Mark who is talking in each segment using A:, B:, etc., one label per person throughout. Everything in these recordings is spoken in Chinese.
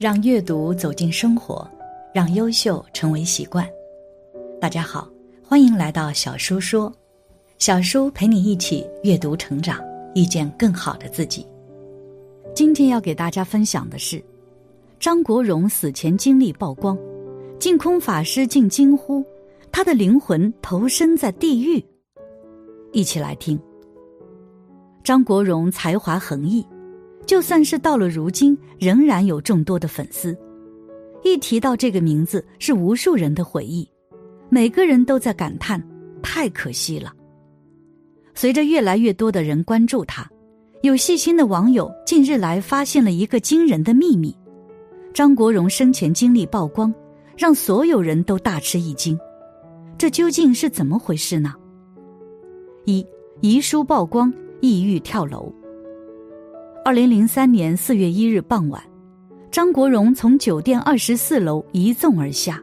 A: 让阅读走进生活，让优秀成为习惯。大家好，欢迎来到小叔说，小叔陪你一起阅读成长，遇见更好的自己。今天要给大家分享的是张国荣死前经历曝光，净空法师竟惊呼他的灵魂投身在地狱。一起来听。张国荣才华横溢。就算是到了如今，仍然有众多的粉丝。一提到这个名字，是无数人的回忆，每个人都在感叹：太可惜了。随着越来越多的人关注他，有细心的网友近日来发现了一个惊人的秘密：张国荣生前经历曝光，让所有人都大吃一惊。这究竟是怎么回事呢？一遗书曝光，抑郁跳楼。二零零三年四月一日傍晚，张国荣从酒店二十四楼一纵而下。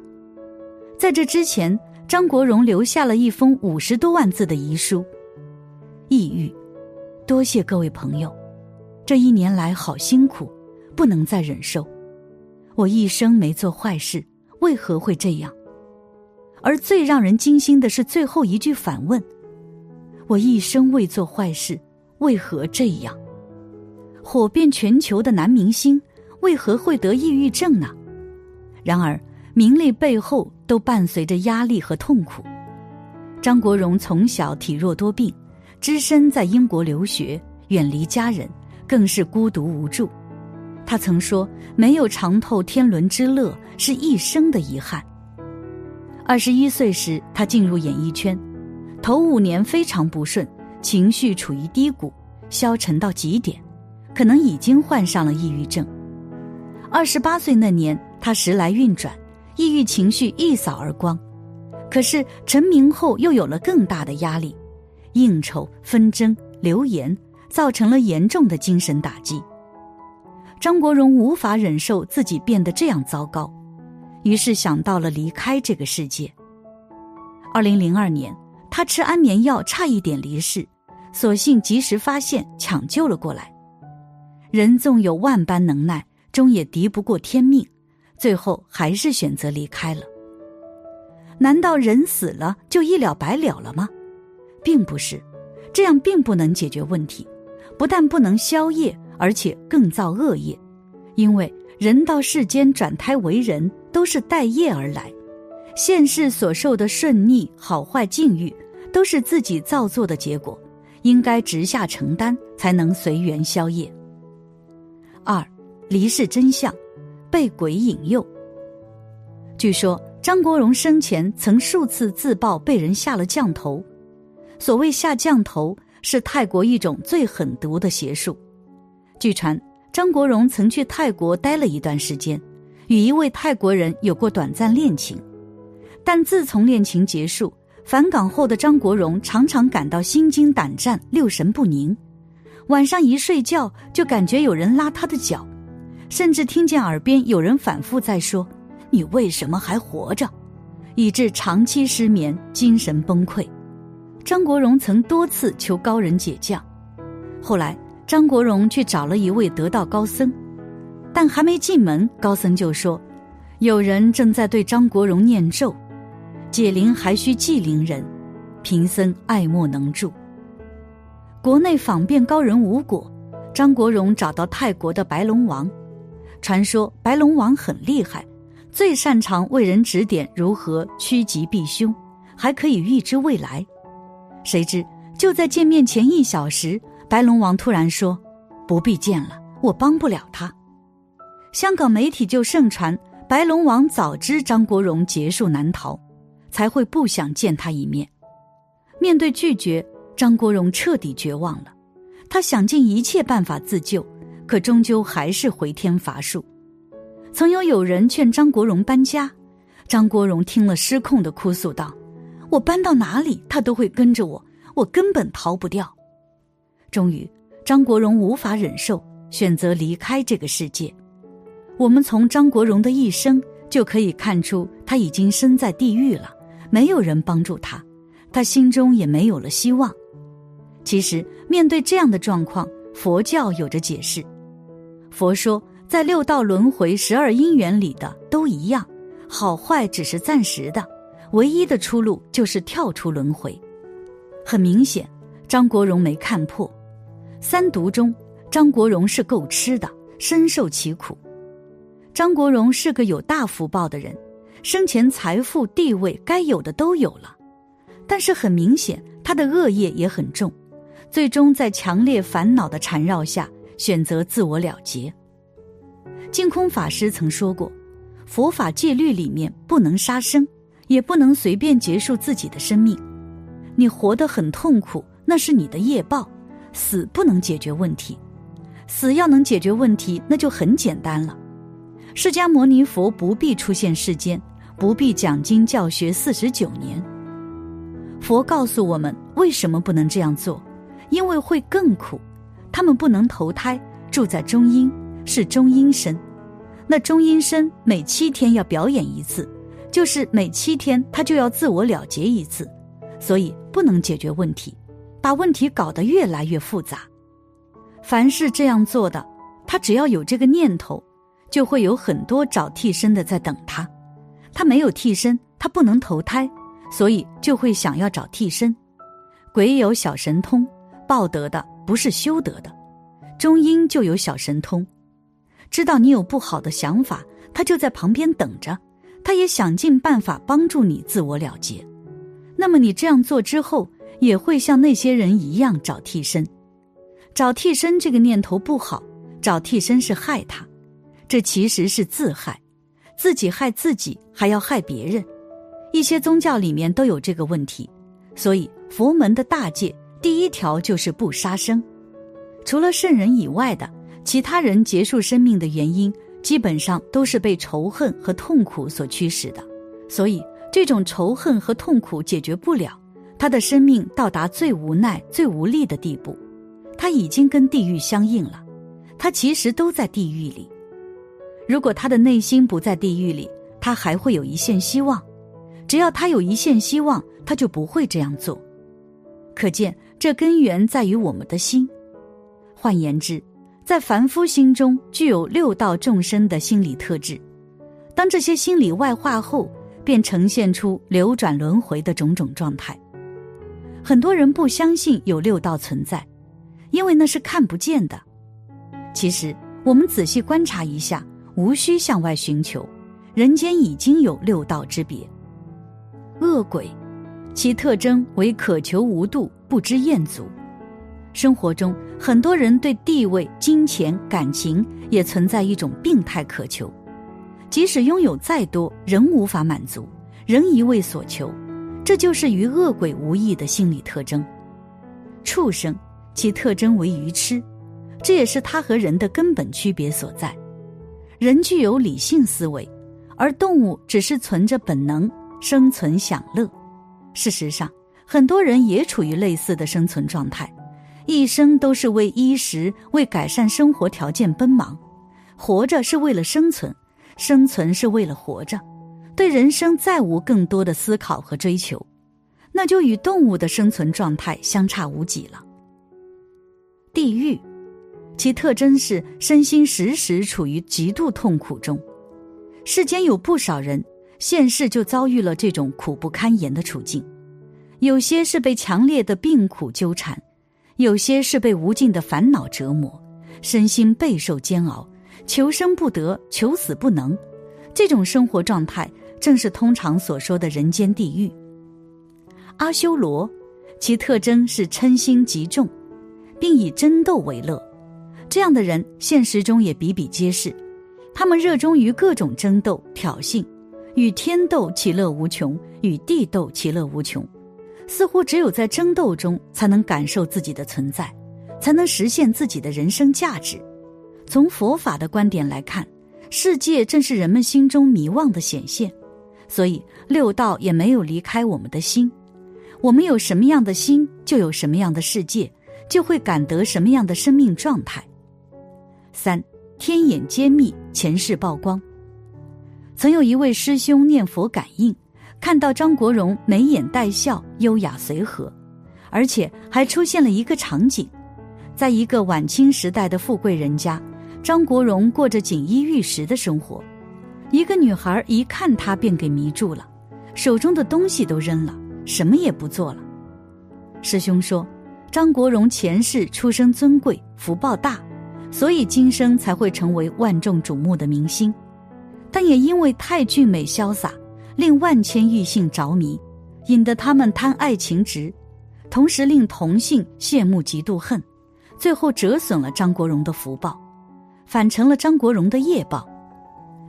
A: 在这之前，张国荣留下了一封五十多万字的遗书：“抑郁，多谢各位朋友，这一年来好辛苦，不能再忍受。我一生没做坏事，为何会这样？而最让人惊心的是最后一句反问：我一生未做坏事，为何这样？”火遍全球的男明星为何会得抑郁症呢？然而，名利背后都伴随着压力和痛苦。张国荣从小体弱多病，只身在英国留学，远离家人，更是孤独无助。他曾说：“没有尝透天伦之乐，是一生的遗憾。”二十一岁时，他进入演艺圈，头五年非常不顺，情绪处于低谷，消沉到极点。可能已经患上了抑郁症。二十八岁那年，他时来运转，抑郁情绪一扫而光。可是成名后又有了更大的压力，应酬、纷争、流言，造成了严重的精神打击。张国荣无法忍受自己变得这样糟糕，于是想到了离开这个世界。二零零二年，他吃安眠药差一点离世，所幸及时发现，抢救了过来。人纵有万般能耐，终也敌不过天命，最后还是选择离开了。难道人死了就一了百了了吗？并不是，这样并不能解决问题，不但不能消业，而且更造恶业。因为人到世间转胎为人，都是带业而来，现世所受的顺逆、好坏境遇，都是自己造作的结果，应该直下承担，才能随缘消业。二，离世真相，被鬼引诱。据说张国荣生前曾数次自曝被人下了降头。所谓下降头，是泰国一种最狠毒的邪术。据传张国荣曾去泰国待了一段时间，与一位泰国人有过短暂恋情。但自从恋情结束，返港后的张国荣常常感到心惊胆战、六神不宁。晚上一睡觉就感觉有人拉他的脚，甚至听见耳边有人反复在说：“你为什么还活着？”以致长期失眠、精神崩溃。张国荣曾多次求高人解降，后来张国荣去找了一位得道高僧，但还没进门，高僧就说：“有人正在对张国荣念咒，解铃还需系铃人，贫僧爱莫能助。”国内访遍高人无果，张国荣找到泰国的白龙王。传说白龙王很厉害，最擅长为人指点如何趋吉避凶，还可以预知未来。谁知就在见面前一小时，白龙王突然说：“不必见了，我帮不了他。”香港媒体就盛传白龙王早知张国荣劫数难逃，才会不想见他一面。面对拒绝。张国荣彻底绝望了，他想尽一切办法自救，可终究还是回天乏术。曾有友人劝张国荣搬家，张国荣听了失控的哭诉道：“我搬到哪里，他都会跟着我，我根本逃不掉。”终于，张国荣无法忍受，选择离开这个世界。我们从张国荣的一生就可以看出，他已经身在地狱了，没有人帮助他，他心中也没有了希望。其实，面对这样的状况，佛教有着解释。佛说，在六道轮回十二因缘里的都一样，好坏只是暂时的，唯一的出路就是跳出轮回。很明显，张国荣没看破。三毒中，张国荣是够吃的，深受其苦。张国荣是个有大福报的人，生前财富地位该有的都有了，但是很明显，他的恶业也很重，最终在强烈烦恼的缠绕下，选择自我了结。净空法师曾说过，佛法戒律里面不能杀生，也不能随便结束自己的生命。你活得很痛苦，那是你的业报。死不能解决问题，死要能解决问题，那就很简单了。释迦牟尼佛不必出现世间，不必讲经教学四十九年。佛告诉我们为什么不能这样做，因为会更苦。他们不能投胎，住在中阴。是中阴身，那中阴身每七天要表演一次，就是每七天他就要自我了结一次，所以不能解决问题，把问题搞得越来越复杂。凡是这样做的，他只要有这个念头，就会有很多找替身的在等他。他没有替身，他不能投胎，所以就会想要找替身。鬼有小神通，报得的不是修得的，中阴就有小神通。知道你有不好的想法，他就在旁边等着，他也想尽办法帮助你自我了结。那么你这样做之后，也会像那些人一样找替身。找替身这个念头不好，找替身是害他，这其实是自害，自己害自己，还要害别人。一些宗教里面都有这个问题，所以佛门的大戒第一条就是不杀生，除了圣人以外的。其他人结束生命的原因，基本上都是被仇恨和痛苦所驱使的，所以这种仇恨和痛苦解决不了，他的生命到达最无奈、最无力的地步，他已经跟地狱相应了，他其实都在地狱里。如果他的内心不在地狱里，他还会有一线希望。只要他有一线希望，他就不会这样做。可见，这根源在于我们的心。换言之。在凡夫心中具有六道众生的心理特质，当这些心理外化后，便呈现出流转轮回的种种状态。很多人不相信有六道存在，因为那是看不见的。其实我们仔细观察一下，无需向外寻求，人间已经有六道之别。恶鬼，其特征为渴求无度，不知厌足。生活中，很多人对地位、金钱、感情也存在一种病态渴求，即使拥有再多，仍无法满足，仍一味所求，这就是与恶鬼无异的心理特征。畜生，其特征为愚痴，这也是它和人的根本区别所在。人具有理性思维，而动物只是存着本能生存享乐。事实上，很多人也处于类似的生存状态。一生都是为衣食、为改善生活条件奔忙，活着是为了生存，生存是为了活着，对人生再无更多的思考和追求，那就与动物的生存状态相差无几了。地狱，其特征是身心时时处于极度痛苦中，世间有不少人现世就遭遇了这种苦不堪言的处境，有些是被强烈的病苦纠缠。有些是被无尽的烦恼折磨，身心备受煎熬，求生不得，求死不能，这种生活状态正是通常所说的人间地狱。阿修罗，其特征是嗔心极重，并以争斗为乐，这样的人现实中也比比皆是，他们热衷于各种争斗挑衅，与天斗其乐无穷，与地斗其乐无穷。似乎只有在争斗中才能感受自己的存在，才能实现自己的人生价值。从佛法的观点来看，世界正是人们心中迷惘的显现，所以六道也没有离开我们的心。我们有什么样的心，就有什么样的世界，就会感得什么样的生命状态。三天眼揭秘，前世曝光。曾有一位师兄念佛感应。看到张国荣眉眼带笑，优雅随和，而且还出现了一个场景，在一个晚清时代的富贵人家，张国荣过着锦衣玉食的生活，一个女孩一看他便给迷住了，手中的东西都扔了，什么也不做了。师兄说，张国荣前世出身尊贵，福报大，所以今生才会成为万众瞩目的明星，但也因为太俊美潇洒，令万千异性着迷，引得他们贪爱情执，同时令同性羡慕嫉妒恨，最后折损了张国荣的福报。反成了张国荣的业报。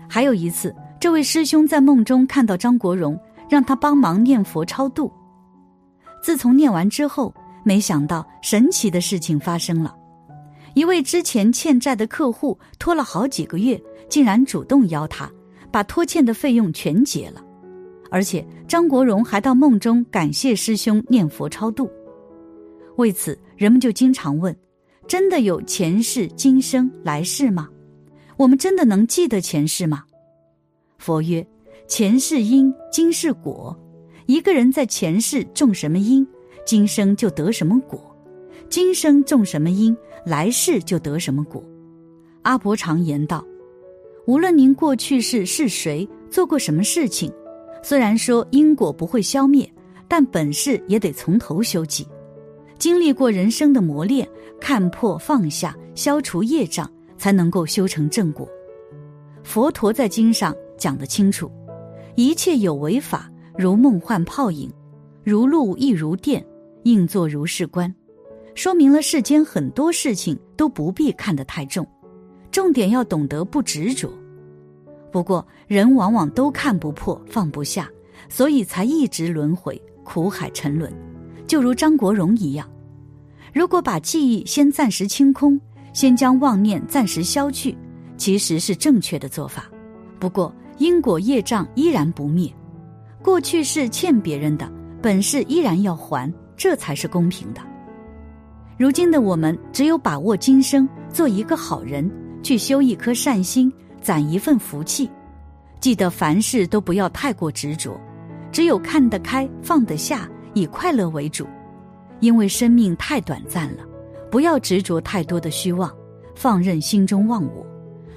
A: 还有一次，这位师兄在梦中看到张国荣，让他帮忙念佛超度。自从念完之后，没想到神奇的事情发生了：一位之前欠债的客户拖了好几个月，竟然主动邀他，把拖欠的费用全结了。而且张国荣还到梦中感谢师兄念佛超度。为此，人们就经常问。真的有前世、今生、来世吗？我们真的能记得前世吗？佛曰：前世因，今世果。一个人在前世种什么因，今生就得什么果；今生种什么因，来世就得什么果。阿伯常言道：无论您过去世是谁，做过什么事情，虽然说因果不会消灭，但本世也得从头修起。经历过人生的磨练，看破放下，消除业障，才能够修成正果。佛陀在经上讲得清楚：一切有为法，如梦幻泡影，如露亦如电，应作如是观。说明了世间很多事情都不必看得太重，重点要懂得不执着。不过人往往都看不破、放不下，所以才一直轮回苦海沉沦。就如张国荣一样，如果把记忆先暂时清空，先将妄念暂时消去，其实是正确的做法。不过因果业障依然不灭，过去是欠别人的，本是依然要还，这才是公平的。如今的我们，只有把握今生，做一个好人，去修一颗善心，攒一份福气。记得凡事都不要太过执着，只有看得开，放得下。以快乐为主，因为生命太短暂了，不要执着太多的虚妄，放任心中忘我，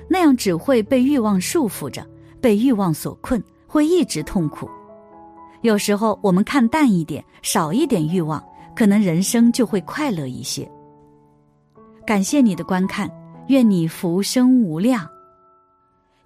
A: 那样只会被欲望束缚着，被欲望所困，会一直痛苦。有时候我们看淡一点，少一点欲望，可能人生就会快乐一些。感谢你的观看，愿你福生无量。